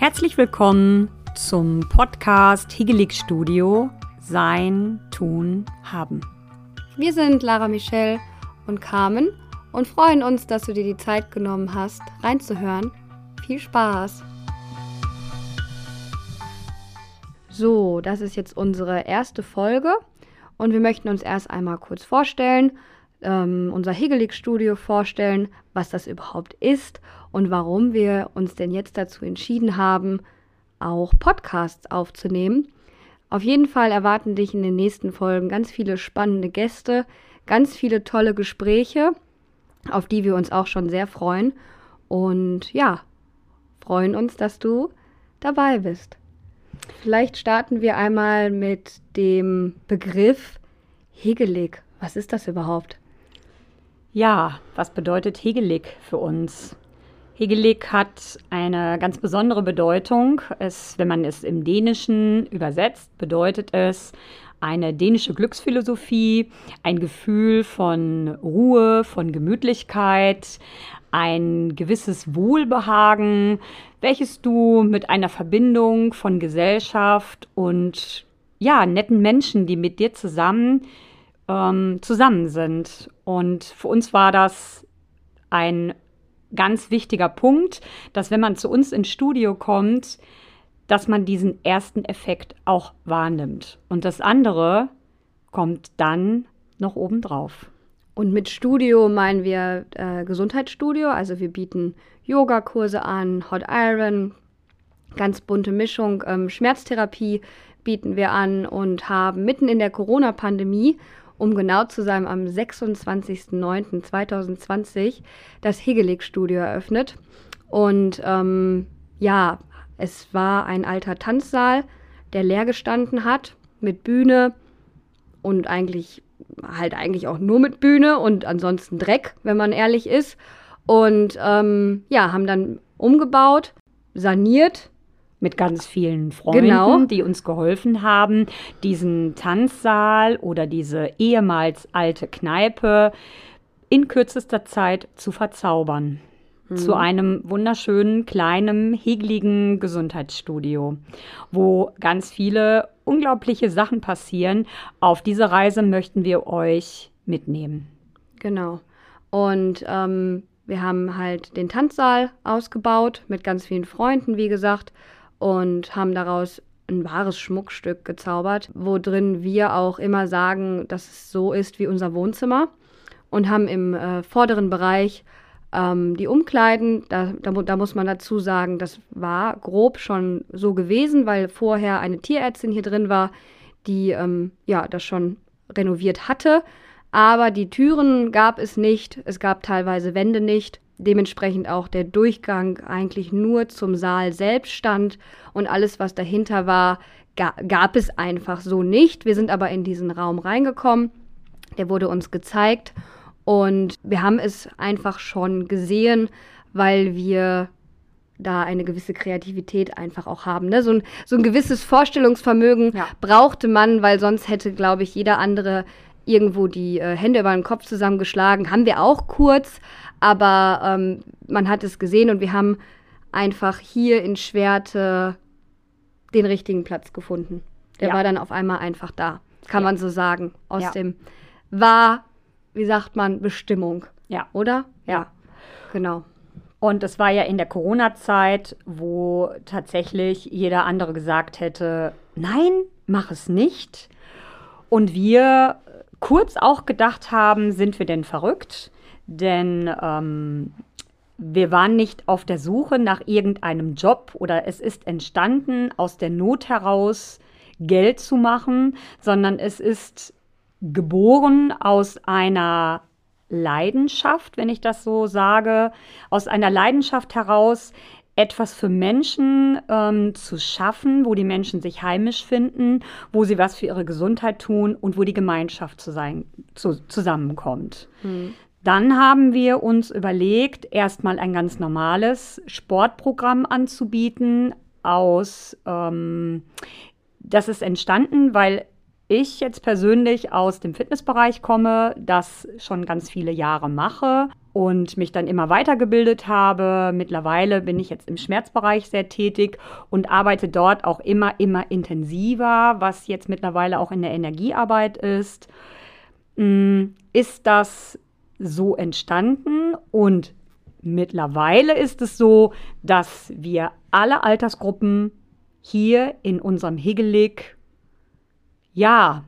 Herzlich willkommen zum Podcast Higelig Studio Sein, Tun, Haben. Wir sind Lara Michelle und Carmen und freuen uns, dass du dir die Zeit genommen hast, reinzuhören. Viel Spaß! So, das ist jetzt unsere erste Folge und wir möchten uns erst einmal kurz vorstellen, ähm, unser Hegelig-Studio vorstellen, was das überhaupt ist und warum wir uns denn jetzt dazu entschieden haben, auch Podcasts aufzunehmen. Auf jeden Fall erwarten dich in den nächsten Folgen ganz viele spannende Gäste, ganz viele tolle Gespräche, auf die wir uns auch schon sehr freuen. Und ja, freuen uns, dass du dabei bist. Vielleicht starten wir einmal mit dem Begriff Hegelig. Was ist das überhaupt? Ja, was bedeutet Hegelig für uns? Hegelig hat eine ganz besondere Bedeutung. Es, wenn man es im Dänischen übersetzt, bedeutet es eine dänische Glücksphilosophie, ein Gefühl von Ruhe, von Gemütlichkeit, ein gewisses Wohlbehagen, welches du mit einer Verbindung von Gesellschaft und ja, netten Menschen, die mit dir zusammen ähm, zusammen sind. Und für uns war das ein ganz wichtiger Punkt, dass wenn man zu uns ins Studio kommt, dass man diesen ersten Effekt auch wahrnimmt. Und das andere kommt dann noch obendrauf. Und mit Studio meinen wir äh, Gesundheitsstudio. Also wir bieten Yogakurse an, Hot Iron, ganz bunte Mischung, ähm, Schmerztherapie bieten wir an und haben mitten in der Corona-Pandemie um genau zu sein, am 26.09.2020 das Hegelig-Studio eröffnet. Und ähm, ja, es war ein alter Tanzsaal, der leer gestanden hat, mit Bühne und eigentlich halt eigentlich auch nur mit Bühne und ansonsten Dreck, wenn man ehrlich ist. Und ähm, ja, haben dann umgebaut, saniert mit ganz vielen Freunden, genau. die uns geholfen haben, diesen Tanzsaal oder diese ehemals alte Kneipe in kürzester Zeit zu verzaubern. Mhm. Zu einem wunderschönen, kleinen, hegeligen Gesundheitsstudio, wo ganz viele unglaubliche Sachen passieren. Auf diese Reise möchten wir euch mitnehmen. Genau. Und ähm, wir haben halt den Tanzsaal ausgebaut mit ganz vielen Freunden, wie gesagt und haben daraus ein wahres Schmuckstück gezaubert, wo drin wir auch immer sagen, dass es so ist wie unser Wohnzimmer und haben im äh, vorderen Bereich ähm, die Umkleiden. Da, da, da, muss man dazu sagen, das war grob schon so gewesen, weil vorher eine Tierärztin hier drin war, die ähm, ja das schon renoviert hatte. Aber die Türen gab es nicht, es gab teilweise Wände nicht dementsprechend auch der Durchgang eigentlich nur zum Saal selbst stand und alles, was dahinter war, ga gab es einfach so nicht. Wir sind aber in diesen Raum reingekommen, der wurde uns gezeigt und wir haben es einfach schon gesehen, weil wir da eine gewisse Kreativität einfach auch haben. Ne? So, ein, so ein gewisses Vorstellungsvermögen ja. brauchte man, weil sonst hätte, glaube ich, jeder andere irgendwo die äh, Hände über den Kopf zusammengeschlagen. Haben wir auch kurz, aber ähm, man hat es gesehen und wir haben einfach hier in Schwerte den richtigen Platz gefunden. Der ja. war dann auf einmal einfach da, kann ja. man so sagen. Aus ja. dem war, wie sagt man, Bestimmung. Ja. Oder? Ja. Genau. Und es war ja in der Corona-Zeit, wo tatsächlich jeder andere gesagt hätte, nein, mach es nicht. Und wir kurz auch gedacht haben, sind wir denn verrückt? Denn ähm, wir waren nicht auf der Suche nach irgendeinem Job oder es ist entstanden, aus der Not heraus Geld zu machen, sondern es ist geboren aus einer Leidenschaft, wenn ich das so sage, aus einer Leidenschaft heraus, etwas für Menschen ähm, zu schaffen, wo die Menschen sich heimisch finden, wo sie was für ihre Gesundheit tun und wo die Gemeinschaft zu sein, zu, zusammenkommt. Hm. Dann haben wir uns überlegt, erstmal ein ganz normales Sportprogramm anzubieten aus, ähm, das ist entstanden, weil ich jetzt persönlich aus dem Fitnessbereich komme, das schon ganz viele Jahre mache und mich dann immer weitergebildet habe. Mittlerweile bin ich jetzt im Schmerzbereich sehr tätig und arbeite dort auch immer, immer intensiver, was jetzt mittlerweile auch in der Energiearbeit ist. Mm, ist das so entstanden und mittlerweile ist es so, dass wir alle Altersgruppen hier in unserem Higelig ja,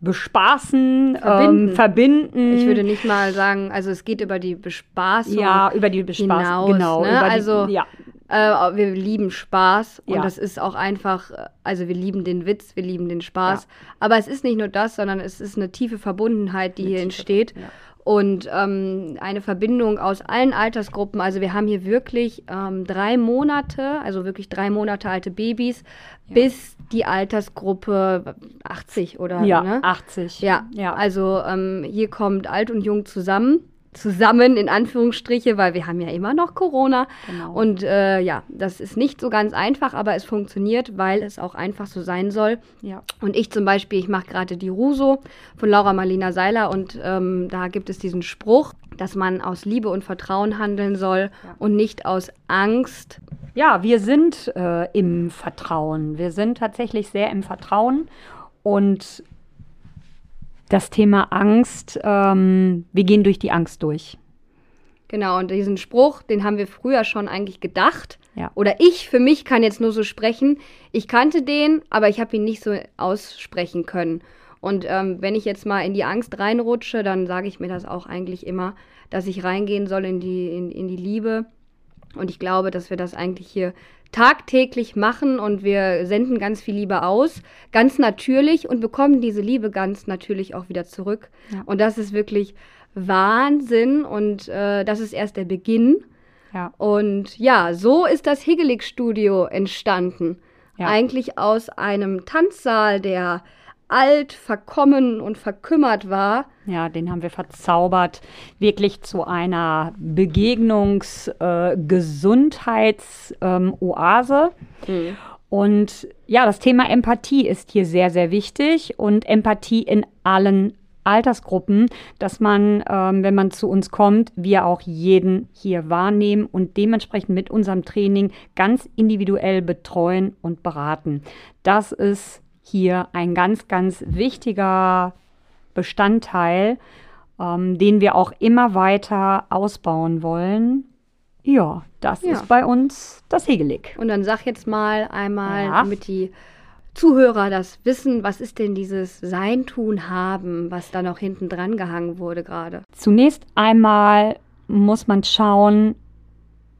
bespaßen, verbinden. Ähm, verbinden. Ich würde nicht mal sagen, also es geht über die Bespaßung. Ja, über die Bespaßung, genau. Ne? also, die, ja. Äh, wir lieben Spaß und ja. das ist auch einfach, also wir lieben den Witz, wir lieben den Spaß. Ja. Aber es ist nicht nur das, sondern es ist eine tiefe Verbundenheit, die eine hier tiefe, entsteht. Und ähm, eine Verbindung aus allen Altersgruppen. Also wir haben hier wirklich ähm, drei Monate, also wirklich drei Monate alte Babys, ja. bis die Altersgruppe 80 oder ja, ne? 80. Ja, ja. also ähm, hier kommt alt und jung zusammen zusammen in Anführungsstriche, weil wir haben ja immer noch Corona. Genau. Und äh, ja, das ist nicht so ganz einfach, aber es funktioniert, weil es auch einfach so sein soll. Ja. Und ich zum Beispiel, ich mache gerade die Ruso von Laura Marlina Seiler und ähm, da gibt es diesen Spruch, dass man aus Liebe und Vertrauen handeln soll ja. und nicht aus Angst. Ja, wir sind äh, im Vertrauen. Wir sind tatsächlich sehr im Vertrauen und das Thema Angst, ähm, wir gehen durch die Angst durch. Genau, und diesen Spruch, den haben wir früher schon eigentlich gedacht. Ja. Oder ich für mich kann jetzt nur so sprechen. Ich kannte den, aber ich habe ihn nicht so aussprechen können. Und ähm, wenn ich jetzt mal in die Angst reinrutsche, dann sage ich mir das auch eigentlich immer, dass ich reingehen soll in die, in, in die Liebe. Und ich glaube, dass wir das eigentlich hier tagtäglich machen und wir senden ganz viel Liebe aus, ganz natürlich und bekommen diese Liebe ganz natürlich auch wieder zurück. Ja. Und das ist wirklich Wahnsinn und äh, das ist erst der Beginn. Ja. Und ja, so ist das Higelig-Studio entstanden. Ja. Eigentlich aus einem Tanzsaal, der alt, verkommen und verkümmert war. Ja, den haben wir verzaubert, wirklich zu einer Begegnungs-Gesundheitsoase. Äh, mhm. Und ja, das Thema Empathie ist hier sehr, sehr wichtig und Empathie in allen Altersgruppen, dass man, ähm, wenn man zu uns kommt, wir auch jeden hier wahrnehmen und dementsprechend mit unserem Training ganz individuell betreuen und beraten. Das ist hier ein ganz, ganz wichtiger Bestandteil, ähm, den wir auch immer weiter ausbauen wollen. Ja, das ja. ist bei uns das Hegelig. Und dann sag jetzt mal einmal, ja. damit die Zuhörer das wissen, was ist denn dieses Sein, Tun, Haben, was da noch hinten dran gehangen wurde gerade? Zunächst einmal muss man schauen,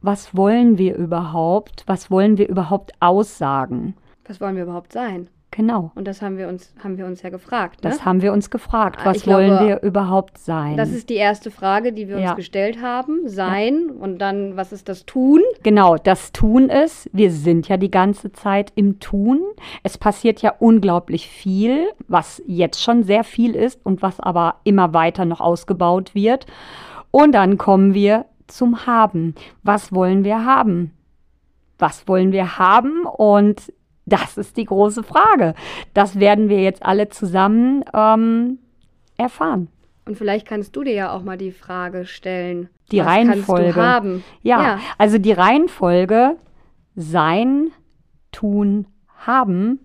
was wollen wir überhaupt? Was wollen wir überhaupt aussagen? Was wollen wir überhaupt sein? Genau. Und das haben wir uns, haben wir uns ja gefragt. Ne? Das haben wir uns gefragt. Was ich wollen glaube, wir überhaupt sein? Das ist die erste Frage, die wir ja. uns gestellt haben. Sein ja. und dann, was ist das Tun? Genau, das Tun ist, wir sind ja die ganze Zeit im Tun. Es passiert ja unglaublich viel, was jetzt schon sehr viel ist und was aber immer weiter noch ausgebaut wird. Und dann kommen wir zum Haben. Was wollen wir haben? Was wollen wir haben? Und das ist die große Frage. Das werden wir jetzt alle zusammen ähm, erfahren. Und vielleicht kannst du dir ja auch mal die Frage stellen. Die was Reihenfolge. Kannst du haben? Ja, ja, also die Reihenfolge sein, tun, haben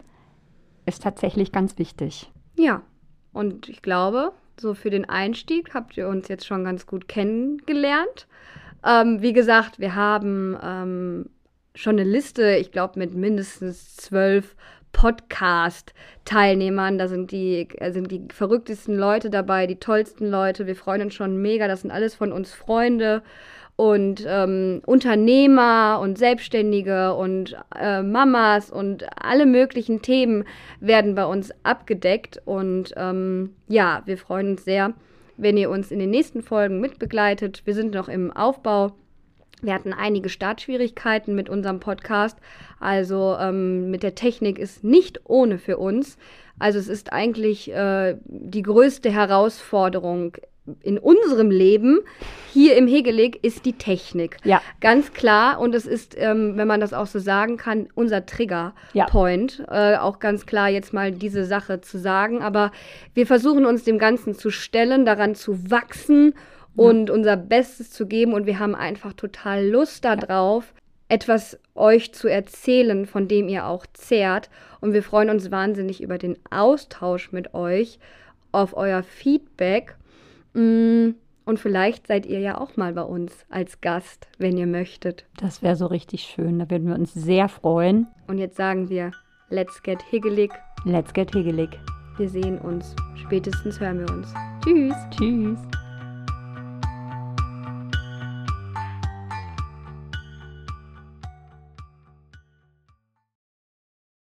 ist tatsächlich ganz wichtig. Ja, und ich glaube, so für den Einstieg habt ihr uns jetzt schon ganz gut kennengelernt. Ähm, wie gesagt, wir haben ähm, schon eine Liste, ich glaube, mit mindestens zwölf Podcast-Teilnehmern. Da sind die, äh, sind die verrücktesten Leute dabei, die tollsten Leute. Wir freuen uns schon mega. Das sind alles von uns Freunde und ähm, Unternehmer und Selbstständige und äh, Mamas und alle möglichen Themen werden bei uns abgedeckt. Und ähm, ja, wir freuen uns sehr, wenn ihr uns in den nächsten Folgen mitbegleitet. Wir sind noch im Aufbau. Wir hatten einige Startschwierigkeiten mit unserem Podcast. Also ähm, mit der Technik ist nicht ohne für uns. Also es ist eigentlich äh, die größte Herausforderung in unserem Leben hier im Hegelig ist die Technik. Ja. Ganz klar. Und es ist, ähm, wenn man das auch so sagen kann, unser Trigger-Point. Ja. Äh, auch ganz klar jetzt mal diese Sache zu sagen. Aber wir versuchen uns dem Ganzen zu stellen, daran zu wachsen und ja. unser Bestes zu geben. Und wir haben einfach total Lust darauf, etwas euch zu erzählen, von dem ihr auch zehrt. Und wir freuen uns wahnsinnig über den Austausch mit euch, auf euer Feedback. Mm, und vielleicht seid ihr ja auch mal bei uns als Gast, wenn ihr möchtet. Das wäre so richtig schön. Da würden wir uns sehr freuen. Und jetzt sagen wir, let's get higgelig. Let's get higgelig. Wir sehen uns. Spätestens hören wir uns. Tschüss. Tschüss.